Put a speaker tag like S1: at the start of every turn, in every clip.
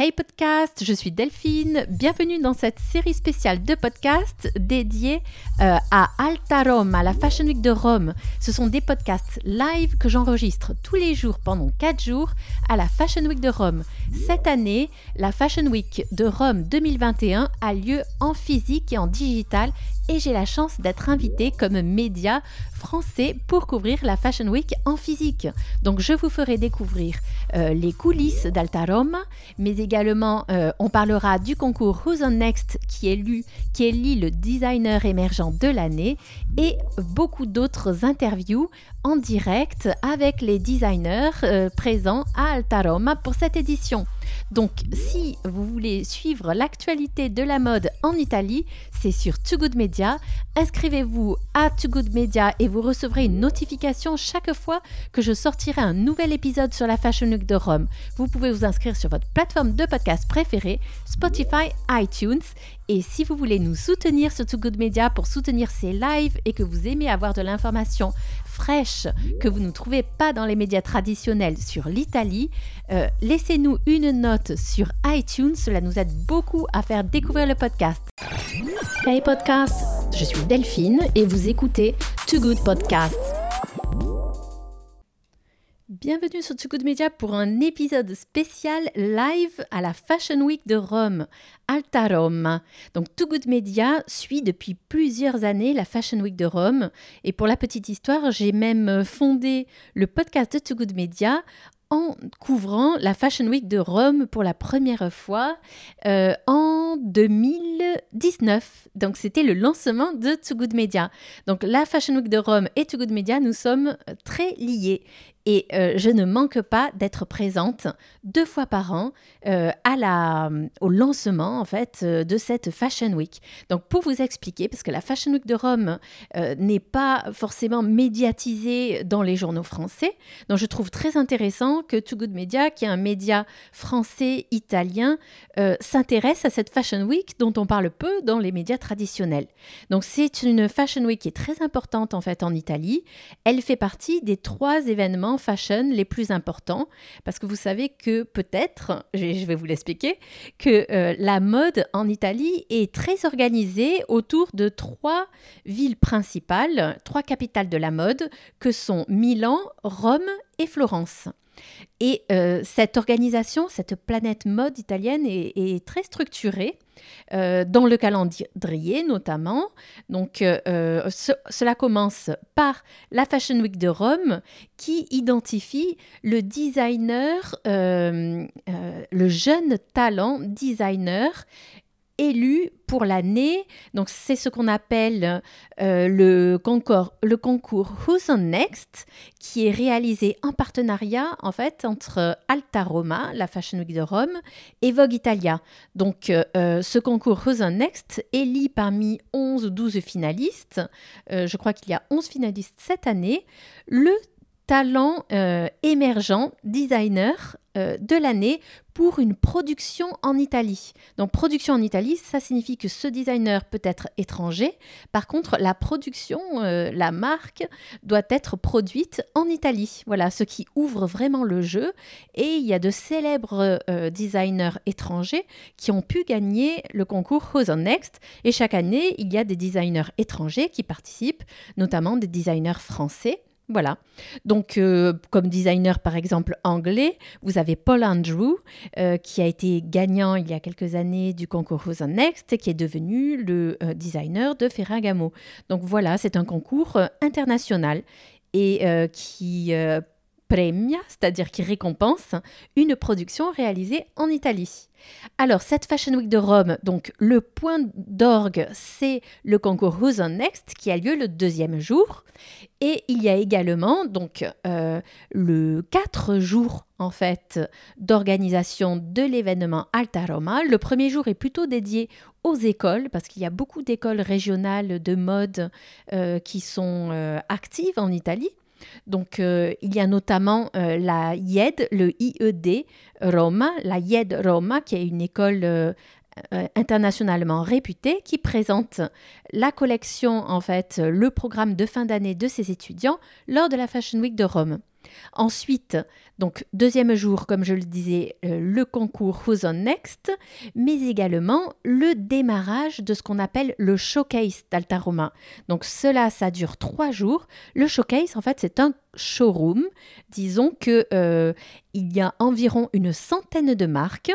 S1: Hey podcast, je suis Delphine. Bienvenue dans cette série spéciale de podcasts dédiée euh, à Alta Rome, à la Fashion Week de Rome. Ce sont des podcasts live que j'enregistre tous les jours pendant 4 jours à la Fashion Week de Rome. Cette année, la Fashion Week de Rome 2021 a lieu en physique et en digital et j'ai la chance d'être invitée comme média français pour couvrir la Fashion Week en physique. Donc je vous ferai découvrir euh, les coulisses d'Alta Rome, mais également euh, on parlera du concours Who's on Next qui élu, qui le designer émergent de l'année et beaucoup d'autres interviews en direct avec les designers euh, présents à Alta Roma pour cette édition. Donc si vous voulez suivre l'actualité de la mode en Italie, c'est sur Too Good Media. Inscrivez-vous à Too Good Media et vous recevrez une notification chaque fois que je sortirai un nouvel épisode sur la Fashion Week de Rome. Vous pouvez vous inscrire sur votre plateforme de podcast préférée, Spotify, iTunes. Et si vous voulez nous soutenir sur Too Good Media pour soutenir ces lives et que vous aimez avoir de l'information fraîche que vous ne trouvez pas dans les médias traditionnels sur l'Italie, euh, laissez-nous une note sur iTunes. Cela nous aide beaucoup à faire découvrir le podcast. Hey podcast, je suis Delphine et vous écoutez Too Good Podcast. Bienvenue sur Good Media pour un épisode spécial live à la Fashion Week de Rome, Alta Rome. Donc Too Good Media suit depuis plusieurs années la Fashion Week de Rome et pour la petite histoire, j'ai même fondé le podcast de Too Good Media en couvrant la Fashion Week de Rome pour la première fois euh, en 2019. Donc c'était le lancement de Too Good Media. Donc la Fashion Week de Rome et Too Good Media, nous sommes très liés. Et euh, je ne manque pas d'être présente deux fois par an euh, la, au lancement en fait de cette Fashion Week. Donc pour vous expliquer, parce que la Fashion Week de Rome n'est pas forcément médiatisée dans les journaux français, donc je trouve très intéressant que Too Good Media, qui est un média français-italien, s'intéresse à cette Fashion Week dont on parle peu dans les médias traditionnels. Donc c'est une Fashion Week qui est très importante en fait en Italie. Elle fait partie des trois événements fashion les plus importants parce que vous savez que peut-être, je vais vous l'expliquer, que euh, la mode en Italie est très organisée autour de trois villes principales, trois capitales de la mode que sont Milan, Rome et Florence. Et euh, cette organisation, cette planète mode italienne est, très structurée. Euh, dans le calendrier notamment. Donc euh, cela commence par la Fashion Week de Rome qui identifie le designer, le jeune talent designer élu pour l'année. Donc c'est ce qu'on appelle euh, le, concours, le concours Who's on Next, qui est réalisé en partenariat en fait entre Alta Roma, la Fashion Week de Rome, et Vogue Italia. Donc euh, euh, ce concours Who's on Next élit parmi 11 ou 12 finalistes, je crois qu'il y a 11 finalistes cette année, le talent émergent designer de l'année pour une production en Italie. Donc production en Italie, ça signifie que ce designer peut être étranger. Par contre, la production, euh, la marque doit être produite en Italie. Voilà, ce qui ouvre vraiment le jeu. Et il y a de célèbres euh, designers étrangers qui ont pu gagner le concours Who's on Next. Et chaque année, il y a des designers étrangers qui participent, notamment des designers français. Voilà. Donc, euh, comme designer, par exemple, anglais, vous avez Paul Andrew, euh, qui a été gagnant il y a quelques années du concours on Next qui est devenu le euh, designer de Ferragamo. Donc, voilà, c'est un concours international et qui premia, c'est-à-dire qui récompense une production réalisée en Italie. Alors, cette Fashion Week de Rome, donc le point d'orgue, c'est le concours Who's on Next qui a lieu le deuxième jour. Et il y a également donc euh, le quatre jours en fait d'organisation de l'événement Alta Roma. Le premier jour est plutôt dédié aux écoles parce qu'il y a beaucoup d'écoles régionales de mode euh, qui sont euh, actives en Italie. Donc, euh, il y a notamment euh, la IED, le IED Roma, la IED Roma, qui est une école euh, internationalement réputée, qui présente la collection, en fait, le programme de fin d'année de ses étudiants lors de la Fashion Week de Rome. Ensuite, donc deuxième jour, comme je le disais, euh, le concours Who's on Next, mais également le démarrage de ce qu'on appelle le showcase d'Altaroma. Donc cela, ça dure trois jours. Le showcase, en fait, c'est un showroom. Disons que euh, il y a environ une centaine de marques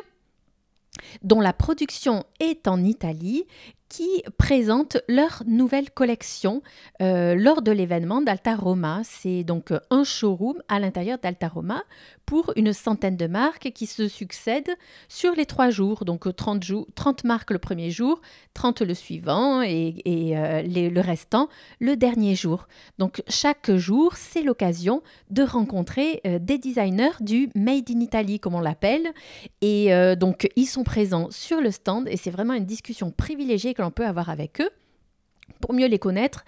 S1: dont la production est en Italie qui présentent leur nouvelle collection euh, lors de l'événement d'Alta Roma. C'est donc un showroom à l'intérieur d'Alta Roma pour une centaine de marques qui se succèdent sur les trois jours. Donc 30, 30 marques le premier jour, 30 le suivant et, euh, le restant le dernier jour. Donc chaque jour, c'est l'occasion de rencontrer euh, des designers du Made in Italy, comme on l'appelle. Et donc ils sont présents sur le stand et c'est vraiment une discussion privilégiée l'on peut avoir avec eux pour mieux les connaître.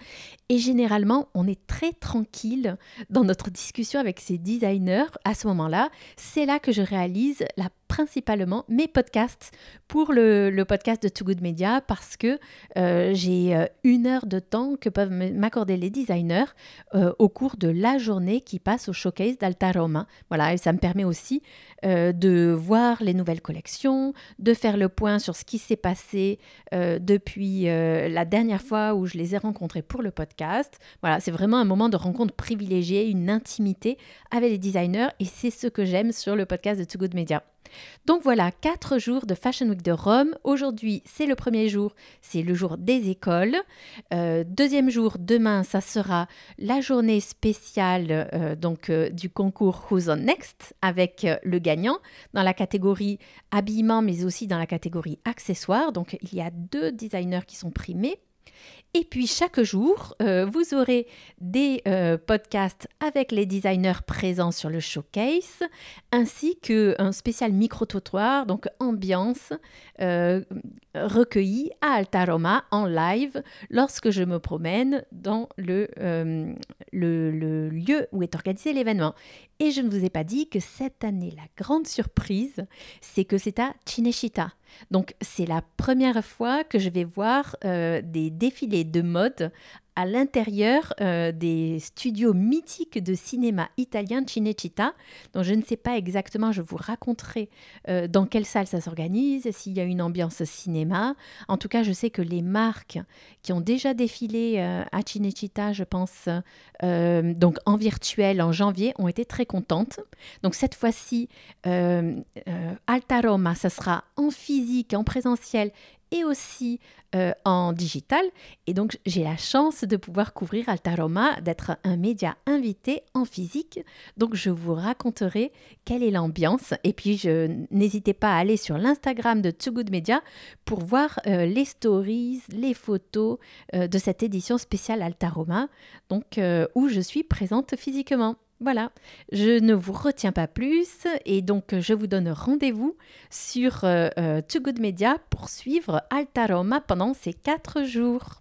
S1: Et généralement, on est très tranquille dans notre discussion avec ces designers. À ce moment-là, c'est là que je réalise la principalement mes podcasts pour le, podcast de Too Good Media parce que euh, j'ai euh, une heure de temps que peuvent m'accorder les designers euh, au cours de la journée qui passe au showcase d'Alta Roma. Voilà, et ça me permet aussi de voir les nouvelles collections, de faire le point sur ce qui s'est passé depuis la dernière fois où je les ai rencontrés pour le podcast. Voilà, c'est vraiment un moment de rencontre privilégié, une intimité avec les designers et c'est ce que j'aime sur le podcast de Too Good Media. Donc voilà, quatre jours de Fashion Week de Rome. Aujourd'hui, c'est le premier jour, c'est le jour des écoles. Euh, deuxième jour, demain, ça sera la journée spéciale euh, donc euh, du concours Who's on Next avec le gagnant dans la catégorie habillement, mais aussi dans la catégorie accessoires. Donc il y a deux designers qui sont primés. Et puis chaque jour, euh, vous aurez des euh, podcasts avec les designers présents sur le showcase, ainsi qu'un spécial micro-trottoir, donc ambiance, euh, recueillie à Altaroma en live lorsque je me promène dans le, le, lieu où est organisé l'événement. Et je ne vous ai pas dit que cette année, la grande surprise, c'est que c'est à Cinecittà. Donc c'est la première fois que je vais voir euh, des défilés de mode à l'intérieur euh, des studios mythiques de cinéma italien Cinecittà. Donc je ne sais pas exactement, je vous raconterai euh, dans quelle salle ça s'organise, s'il y a une ambiance cinéma. En tout cas, je sais que les marques qui ont déjà défilé euh, à Cinecittà, je pense, donc en virtuel en janvier, ont été très contentes. Donc cette fois-ci, Alta Roma, ça sera en physique, en présentiel et aussi euh, en digital. Et donc, j'ai la chance de pouvoir couvrir Altaroma, d'être un média invité en physique. Donc, je vous raconterai quelle est l'ambiance. Et puis, n'hésitez pas à aller sur l'Instagram de Too Good Media pour voir euh, les stories, les photos euh, de cette édition spéciale Altaroma, donc où je suis présente physiquement. Voilà, je ne vous retiens pas plus et donc je vous donne rendez-vous sur euh, euh, Too Good Media pour suivre Alta Roma pendant ces quatre jours.